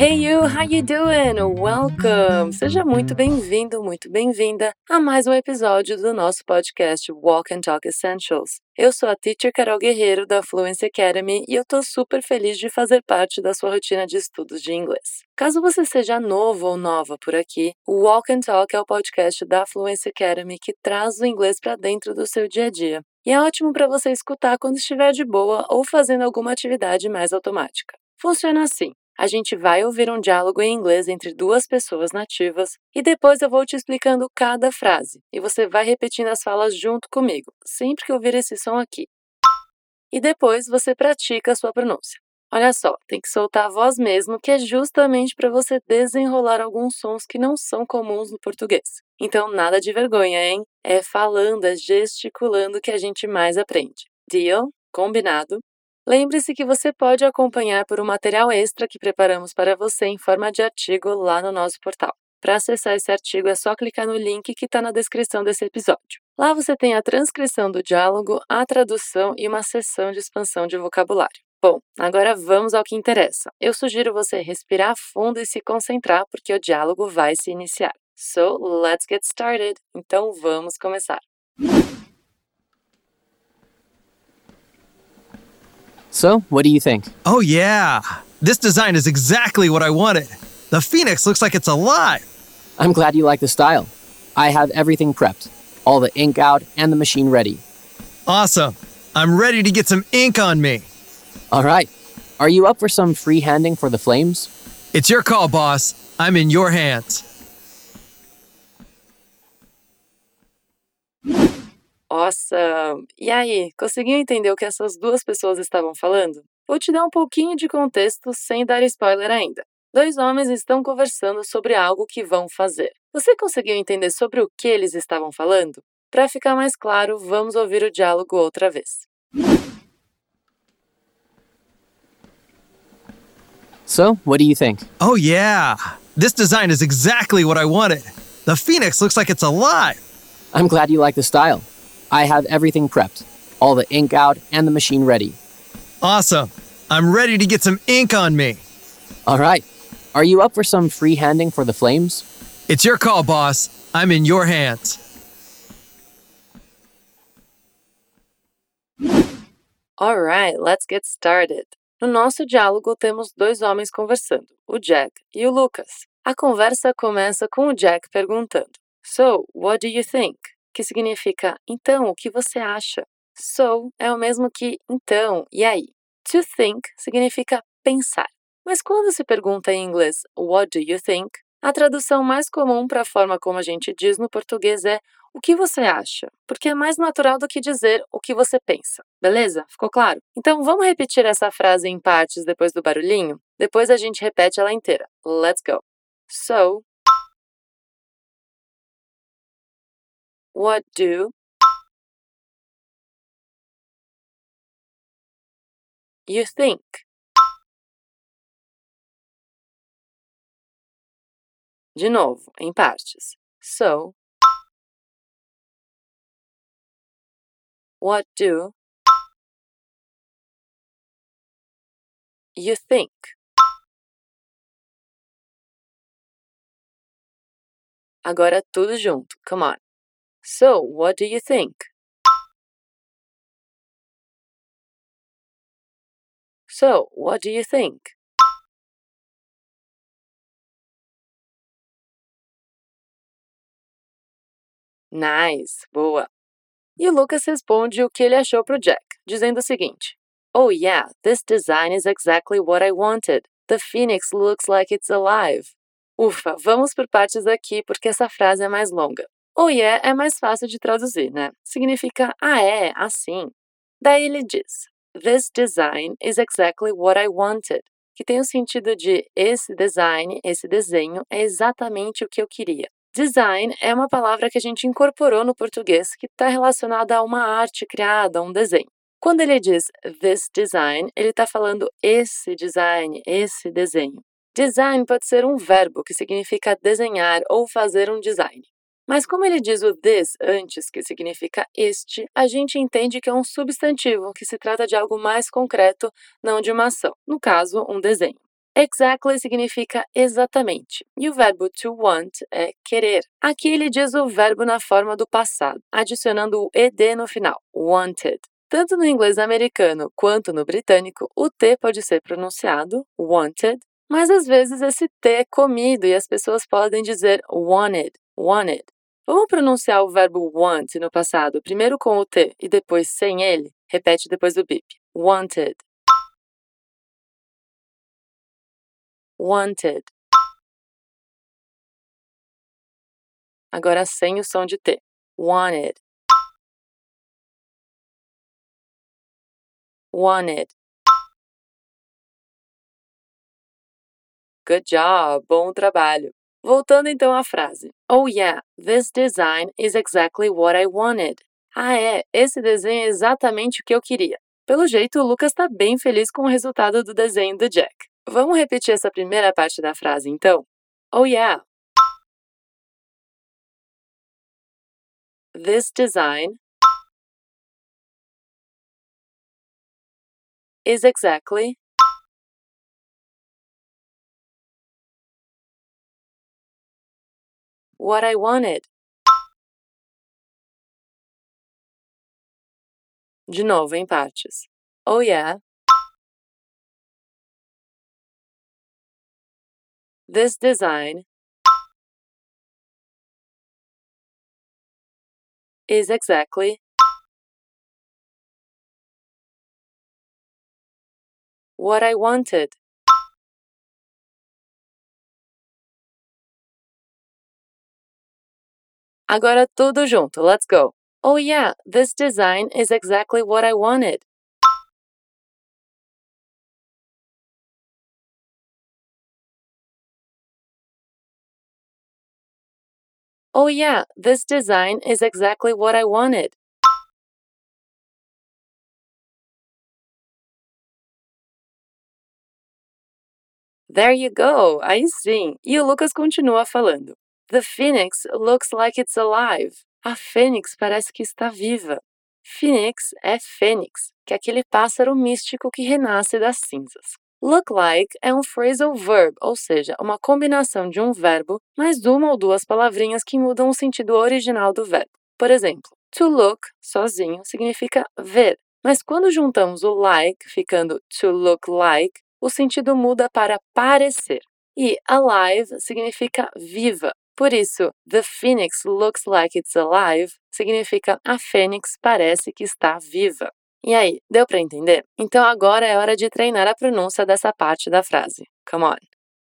Hey you, how you doing? Welcome! Seja muito bem-vindo, muito bem-vinda a mais um episódio do nosso podcast Walk and Talk Essentials. Eu sou a Teacher Carol Guerreiro da Fluency Academy e eu tô super feliz de fazer parte da sua rotina de estudos de inglês. Caso você seja novo ou nova por aqui, o Walk and Talk é o podcast da Fluency Academy que traz o inglês para dentro do seu dia a dia. E é ótimo para você escutar quando estiver de boa ou fazendo alguma atividade mais automática. Funciona assim a gente vai ouvir um diálogo em inglês entre duas pessoas nativas e depois eu vou te explicando cada frase e você vai repetindo as falas junto comigo, sempre que ouvir esse som aqui. E depois você pratica a sua pronúncia. Olha só, tem que soltar a voz mesmo, que é justamente para você desenrolar alguns sons que não são comuns no português. Então, nada de vergonha, hein? É falando, é gesticulando que a gente mais aprende. Deal? Combinado? Lembre-se que você pode acompanhar por um material extra que preparamos para você em forma de artigo lá no nosso portal. Para acessar esse artigo é só clicar no link que está na descrição desse episódio. Lá você tem a transcrição do diálogo, a tradução e uma sessão de expansão de vocabulário. Bom, agora vamos ao que interessa. Eu sugiro você respirar fundo e se concentrar porque o diálogo vai se iniciar. So, let's get started. Então vamos começar. So, what do you think? Oh, yeah. This design is exactly what I wanted. The Phoenix looks like it's alive. I'm glad you like the style. I have everything prepped all the ink out and the machine ready. Awesome. I'm ready to get some ink on me. All right. Are you up for some freehanding for the flames? It's your call, boss. I'm in your hands. Awesome! E aí, conseguiu entender o que essas duas pessoas estavam falando? Vou te dar um pouquinho de contexto sem dar spoiler ainda. Dois homens estão conversando sobre algo que vão fazer. Você conseguiu entender sobre o que eles estavam falando? Para ficar mais claro, vamos ouvir o diálogo outra vez. So, what do you think? Oh, yeah. This design is exactly what I wanted. The Phoenix looks like it's alive. I'm glad you like the style. I have everything prepped all the ink out and the machine ready. Awesome. I'm ready to get some ink on me. All right. Are you up for some freehanding for the flames? It's your call, boss. I'm in your hands. Alright, let's get started. No nosso diálogo temos dois homens conversando, o Jack e o Lucas. A conversa começa com o Jack perguntando: So, what do you think? Que significa então, o que você acha? So é o mesmo que então, e aí? To think significa pensar. Mas quando se pergunta em inglês what do you think, a tradução mais comum para a forma como a gente diz no português é o que você acha, porque é mais natural do que dizer o que você pensa. Beleza? Ficou claro? Então vamos repetir essa frase em partes depois do barulhinho? Depois a gente repete ela inteira. Let's go. So, what do you think? De novo, em partes. So, what do you think? Agora tudo junto. Come on. So, what do you think? So, what do you think? Nice, boa. E o Lucas responde o que ele achou pro Jack, dizendo o seguinte: Oh yeah, this design is exactly what I wanted. The phoenix looks like it's alive. Ufa, vamos por partes aqui porque essa frase é mais longa. Oh yeah é mais fácil de traduzir, né? Significa ah é, assim. Daí ele diz: This design is exactly what I wanted. Que tem o sentido de esse design, esse desenho é exatamente o que eu queria. Design é uma palavra que a gente incorporou no português que está relacionada a uma arte criada, a um desenho. Quando ele diz this design, ele está falando esse design, esse desenho. Design pode ser um verbo que significa desenhar ou fazer um design. Mas como ele diz o this antes, que significa este, a gente entende que é um substantivo, que se trata de algo mais concreto, não de uma ação, no caso, um desenho. Exactly significa exatamente, e o verbo to want é querer. Aqui ele diz o verbo na forma do passado, adicionando o ed no final, wanted. Tanto no inglês americano quanto no britânico, o T pode ser pronunciado wanted, mas às vezes esse T é comido e as pessoas podem dizer wanted, wanted. Vamos pronunciar o verbo want no passado, primeiro com o T e depois sem ele? Repete depois do bip. Wanted. Wanted. Agora sem o som de T. Wanted. Wanted. Good job! Bom trabalho! Voltando então à frase. Oh yeah, this design is exactly what I wanted. Ah é, esse desenho é exatamente o que eu queria. Pelo jeito, o Lucas está bem feliz com o resultado do desenho do Jack. Vamos repetir essa primeira parte da frase então? Oh yeah. This design is exactly what I wanted. De novo, em partes. Oh yeah. This design is exactly what I wanted. Agora tudo junto. Let's go. Oh yeah, this design is exactly what I wanted. Oh yeah, this design is exactly what I wanted. There you go, aí sim. E o Lucas continua falando. The phoenix looks like it's alive. A fênix parece que está viva. Phoenix é fênix, que é aquele pássaro místico que renasce das cinzas. Look like é um phrasal verb, ou seja, uma combinação de um verbo mais uma ou duas palavrinhas que mudam o sentido original do verbo. Por exemplo, to look sozinho significa ver, mas quando juntamos o like, ficando to look like, o sentido muda para parecer. E alive significa viva, por isso, the phoenix looks like it's alive significa a fênix parece que está viva. E aí, deu para entender? Então agora é hora de treinar a pronúncia dessa parte da frase. Come on.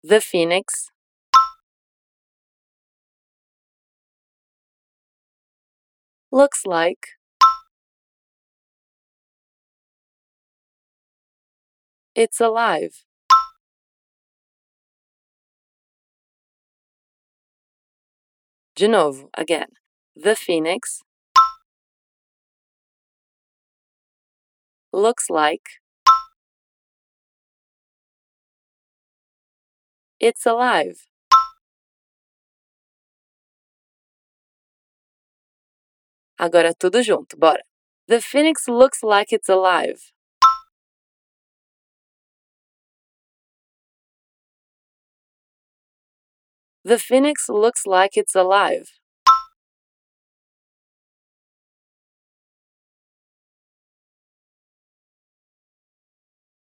The phoenix looks like it's alive. De novo, again. The phoenix looks like it's alive. Agora tudo junto, bora. The phoenix looks like it's alive. The phoenix looks like it's alive.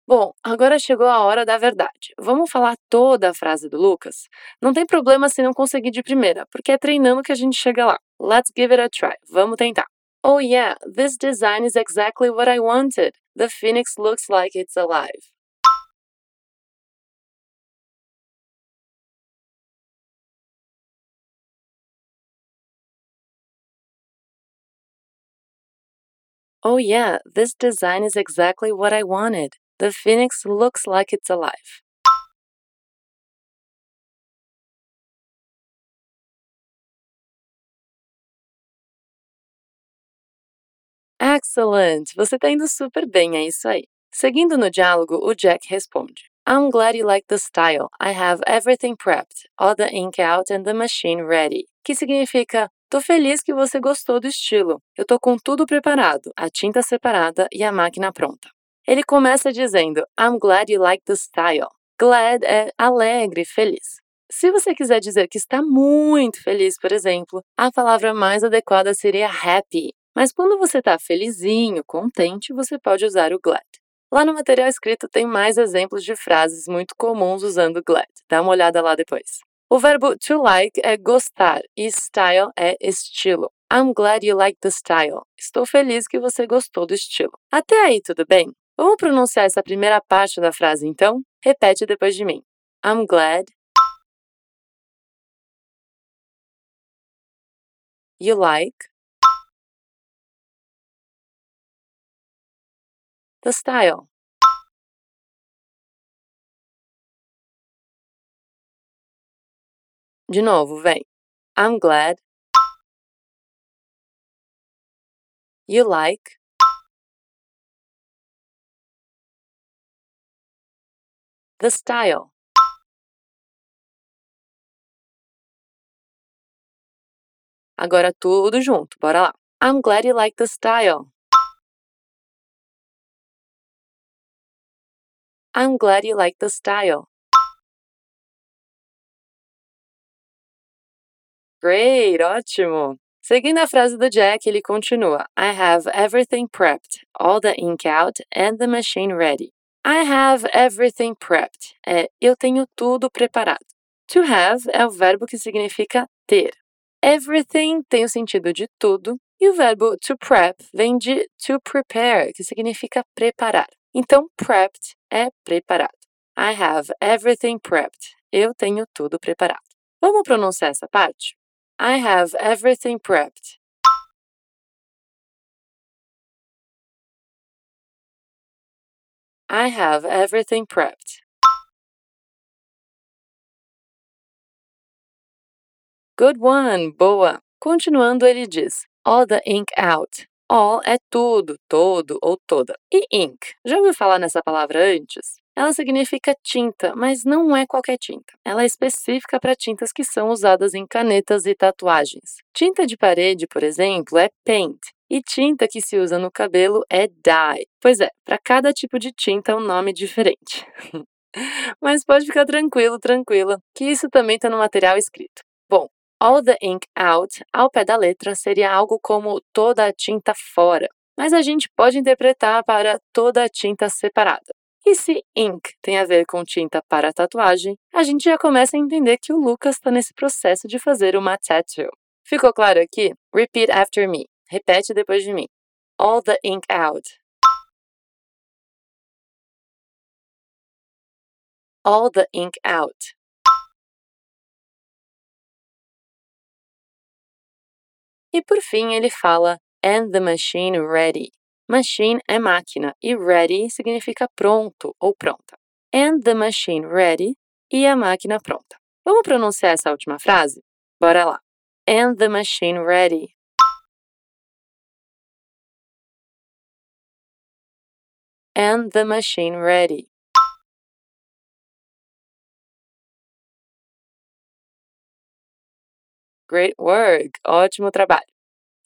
Bom, agora chegou a hora da verdade. Vamos falar toda a frase do Lucas? Não tem problema se não conseguir de primeira, porque é treinando que a gente chega lá. Let's give it a try. Vamos tentar. Oh yeah, this design is exactly what I wanted. The phoenix looks like it's alive. Oh yeah, this design is exactly what I wanted. The phoenix looks like it's alive. Excellent! Você está indo super bem, é isso aí. Seguindo no diálogo, o Jack responde: I'm glad you like the style. I have everything prepped, all the ink out and the machine ready. Que significa: Tô feliz que você gostou do estilo. Eu tô com tudo preparado, a tinta separada e a máquina pronta. Ele começa dizendo: I'm glad you like the style. Glad é alegre, feliz. Se você quiser dizer que está muito feliz, por exemplo, a palavra mais adequada seria happy. Mas quando você está felizinho, contente, você pode usar o glad. Lá no material escrito tem mais exemplos de frases muito comuns usando glad. Dá uma olhada lá depois. O verbo to like é gostar e style é estilo. I'm glad you like the style. Estou feliz que você gostou do estilo. Até aí, tudo bem? Vamos pronunciar essa primeira parte da frase então? Repete depois de mim. I'm glad you like the style. De novo, vem. I'm glad you like the style. Agora tudo junto, bora lá. I'm glad you like the style. I'm glad you like the style. Great, ótimo! Seguindo a frase do Jack, ele continua: I have everything prepped, all the ink out and the machine ready. I have everything prepped é eu tenho tudo preparado. To have é o verbo que significa ter. Everything tem o sentido de tudo e o verbo to prep vem de to prepare, que significa preparar. Então, prepped é preparado. I have everything prepped. Eu tenho tudo preparado. Vamos pronunciar essa parte? I have everything prepped. I have everything prepped. Good one, boa. Continuando, ele diz: All the ink out. All é tudo, todo ou toda. E ink? Já ouviu falar nessa palavra antes? Ela significa tinta, mas não é qualquer tinta. Ela é específica para tintas que são usadas em canetas e tatuagens. Tinta de parede, por exemplo, é paint. E tinta que se usa no cabelo é dye. Pois é, para cada tipo de tinta é um nome diferente. Mas pode ficar tranquilo, tranquila, que isso também está no material escrito. Bom, all the ink out, ao pé da letra, seria algo como toda a tinta fora. Mas a gente pode interpretar para toda a tinta separada. E se ink tem a ver com tinta para tatuagem, a gente já começa a entender que o Lucas está nesse processo de fazer uma tattoo. Ficou claro aqui? Repeat after me. Repete depois de mim. All the ink out. All the ink out. E por fim ele fala and the machine ready. Machine é máquina e ready significa pronto ou pronta. And the machine ready e a máquina pronta. Vamos pronunciar essa última frase? Bora lá. And the machine ready. And the machine ready. Great work! Ótimo trabalho!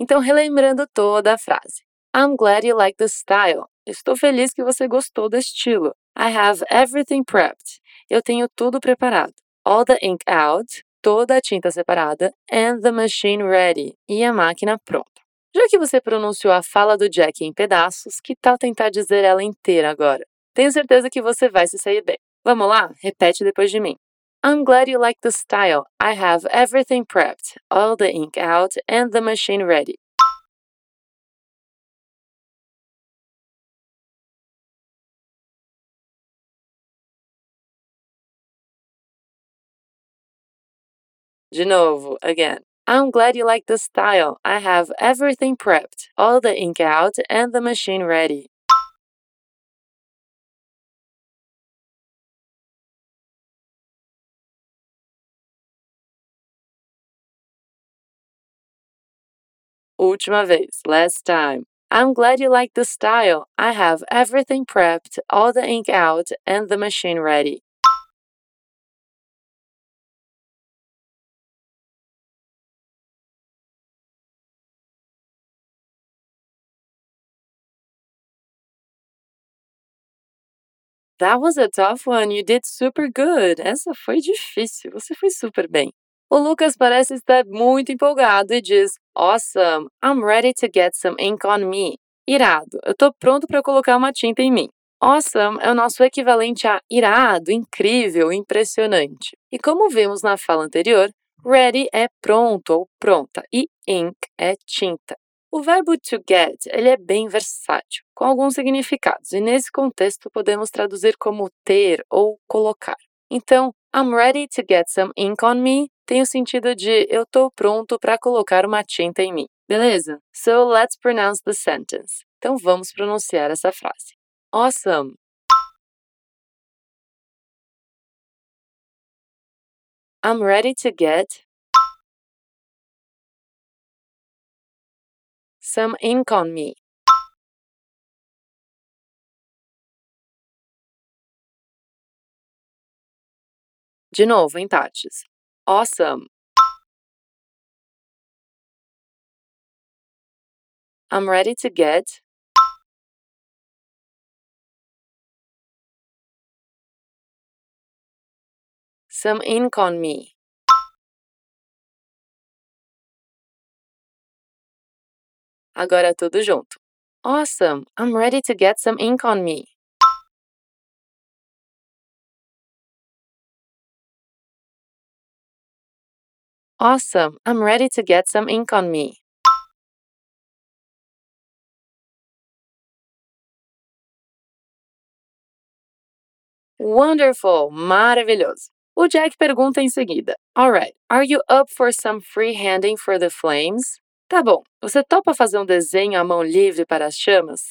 Então, relembrando toda a frase. I'm glad you like the style. Estou feliz que você gostou do estilo. I have everything prepped. Eu tenho tudo preparado. All the ink out. Toda a tinta separada. And the machine ready. E a máquina pronta. Já que você pronunciou a fala do Jack em pedaços, que tal tentar dizer ela inteira agora? Tenho certeza que você vai se sair bem. Vamos lá? Repete depois de mim. I'm glad you like the style. I have everything prepped, all the ink out and the machine ready. De novo, again. I'm glad you like the style. I have everything prepped, all the ink out and the machine ready. Última vez, last time. I'm glad you like the style. I have everything prepped, all the ink out and the machine ready. That was a tough one. You did super good. Essa foi difícil. Você foi super bem. O Lucas parece estar muito empolgado e diz: Awesome, I'm ready to get some ink on me. Irado, eu tô pronto para colocar uma tinta em mim. Awesome é o nosso equivalente a irado, incrível, impressionante. E como vimos na fala anterior, ready é pronto ou pronta e ink é tinta. O verbo to get ele é bem versátil, com alguns significados, e nesse contexto podemos traduzir como ter ou colocar. Então, I'm ready to get some ink on me tem o sentido de eu estou pronto para colocar uma tinta em mim. Beleza? So let's pronounce the sentence. Então vamos pronunciar essa frase. Awesome! I'm ready to get some ink on me. De novo, em tates. Awesome. I'm ready to get some ink on me. Agora tudo junto. Awesome! I'm ready to get some ink on me. Awesome! I'm ready to get some ink on me. Wonderful! Maravilhoso! O Jack pergunta em seguida: Alright, are you up for some freehanding for the flames? Tá bom, você topa fazer um desenho à mão livre para as chamas?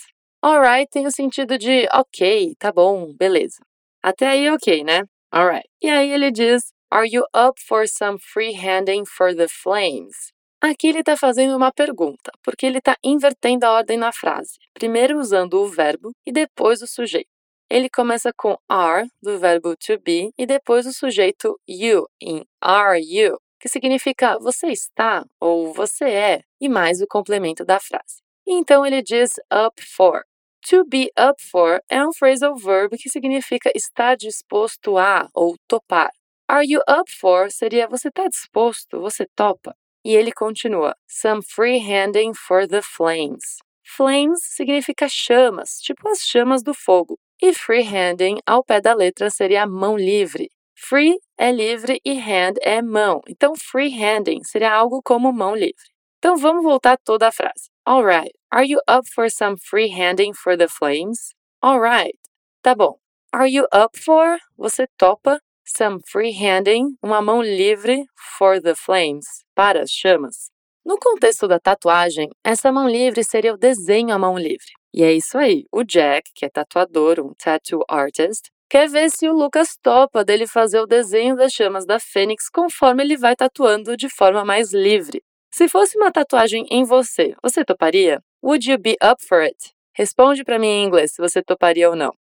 Alright tem o sentido de ok, tá bom, beleza. Até aí ok, né? Alright. E aí ele diz: Are you up for some freehanding for the flames? Aqui ele está fazendo uma pergunta, porque ele está invertendo a ordem na frase, primeiro usando o verbo e depois o sujeito. Ele começa com are, do verbo to be, e depois o sujeito you, em are you, que significa você está ou você é, e mais o complemento da frase. Então ele diz up for. To be up for é um phrasal verb que significa estar disposto a ou topar. Are you up for seria você está disposto, você topa. E ele continua: Some free handing for the flames. Flames significa chamas, tipo as chamas do fogo. E freehanding, ao pé da letra, seria mão livre. Free é livre e hand é mão. Então, freehanding seria algo como mão livre. Então, vamos voltar toda a frase. Alright, are you up for some freehanding for the flames? Alright, tá bom. Are you up for? Você topa some freehanding, uma mão livre for the flames, para as chamas. No contexto da tatuagem, essa mão livre seria o desenho à mão livre. E é isso aí. O Jack, que é tatuador, um tattoo artist, quer ver se o Lucas topa dele fazer o desenho das chamas da Fênix conforme ele vai tatuando de forma mais livre. Se fosse uma tatuagem em você, você toparia? Would you be up for it? Responde para mim em inglês se você toparia ou não.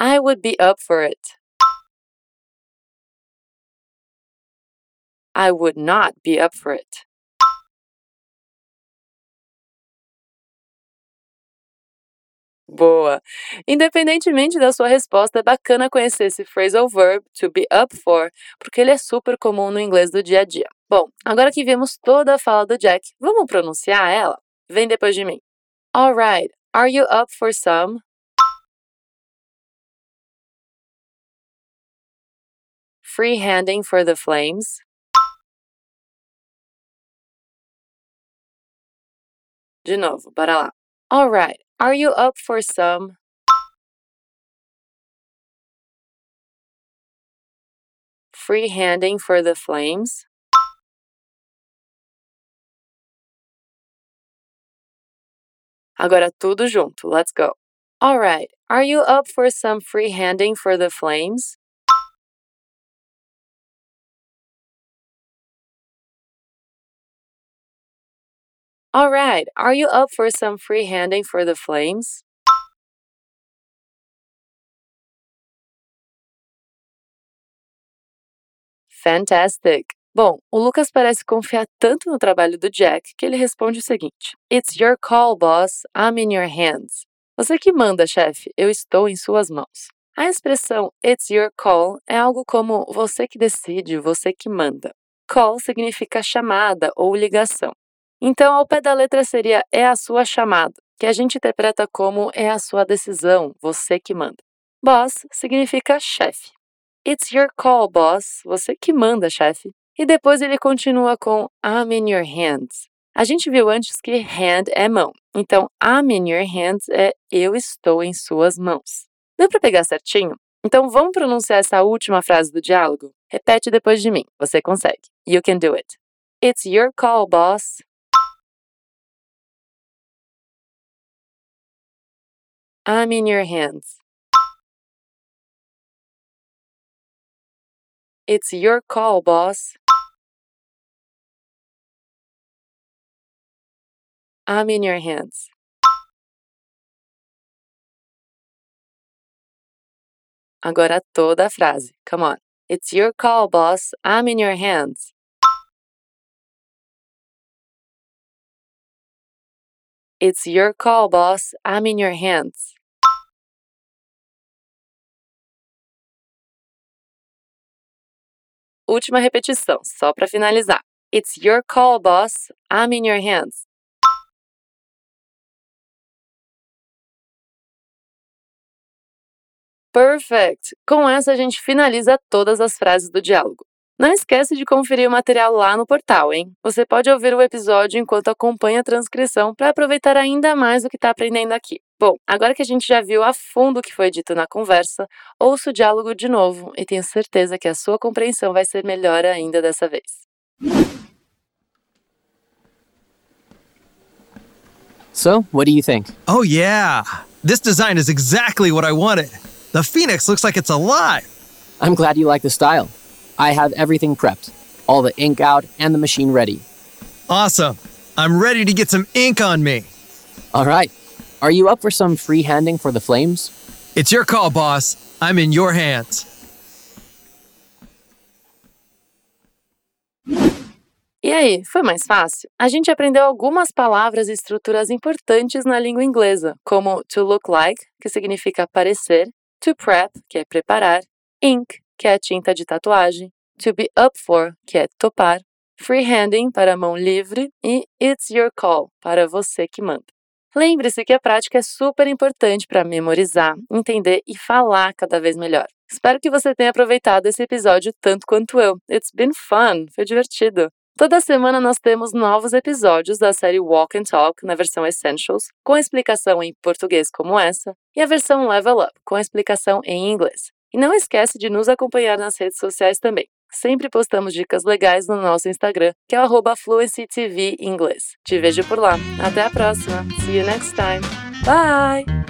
I would be up for it. I would not be up for it. Boa! Independentemente da sua resposta, é bacana conhecer esse phrasal verb to be up for, porque ele é super comum no inglês do dia a dia. Bom, agora que vimos toda a fala do Jack, vamos pronunciar ela? Vem depois de mim. Alright, are you up for some? Freehanding for the flames? De novo, bora lá. Alright, are you up for some? Free handing for the flames? Agora tudo junto, let's go. Alright, are you up for some free handing for the flames? Alright, are you up for some freehanding for the flames? Fantastic! Bom, o Lucas parece confiar tanto no trabalho do Jack que ele responde o seguinte: It's your call, boss. I'm in your hands. Você que manda, chefe. Eu estou em suas mãos. A expressão It's your call é algo como você que decide, você que manda. Call significa chamada ou ligação. Então, ao pé da letra seria é a sua chamada, que a gente interpreta como é a sua decisão, você que manda. Boss significa chefe. It's your call, boss. Você que manda, chefe. E depois ele continua com I'm in your hands. A gente viu antes que hand é mão. Então, I'm in your hands é eu estou em suas mãos. Deu para pegar certinho? Então vamos pronunciar essa última frase do diálogo? Repete depois de mim. Você consegue. You can do it. It's your call, boss. I'm in your hands. It's your call, boss. I'm in your hands. Agora toda a frase. Come on. It's your call, boss. I'm in your hands. It's your call, boss. I'm in your hands. Última repetição, só para finalizar. It's your call, boss. I'm in your hands. Perfect! Com essa a gente finaliza todas as frases do diálogo. Não esquece de conferir o material lá no portal, hein? Você pode ouvir o episódio enquanto acompanha a transcrição para aproveitar ainda mais o que está aprendendo aqui. Bom, agora que a gente já viu a fundo o que foi dito na conversa, ouça o diálogo de novo e tenho certeza que a sua compreensão vai ser melhor ainda dessa vez. So, what do you think? Oh, yeah. This design is exactly what I wanted. The Phoenix looks like it's alive. I'm glad you like the style. I have everything prepped all the ink out and the machine ready. Awesome. I'm ready to get some ink on me. All right. Are you up for some freehanding for the flames? It's your call, boss. I'm in your hands. E aí, foi mais fácil? A gente aprendeu algumas palavras e estruturas importantes na língua inglesa, como to look like, que significa parecer, to prep, que é preparar, ink, que é a tinta de tatuagem, to be up for, que é topar, freehanding, para mão livre, e it's your call, para você que manda. Lembre-se que a prática é super importante para memorizar, entender e falar cada vez melhor. Espero que você tenha aproveitado esse episódio tanto quanto eu. It's been fun, foi divertido. Toda semana nós temos novos episódios da série Walk and Talk na versão Essentials, com explicação em português como essa, e a versão Level Up, com explicação em inglês. E não esquece de nos acompanhar nas redes sociais também. Sempre postamos dicas legais no nosso Instagram, que é o FluencyTV Inglês. Te vejo por lá. Até a próxima. See you next time. Bye!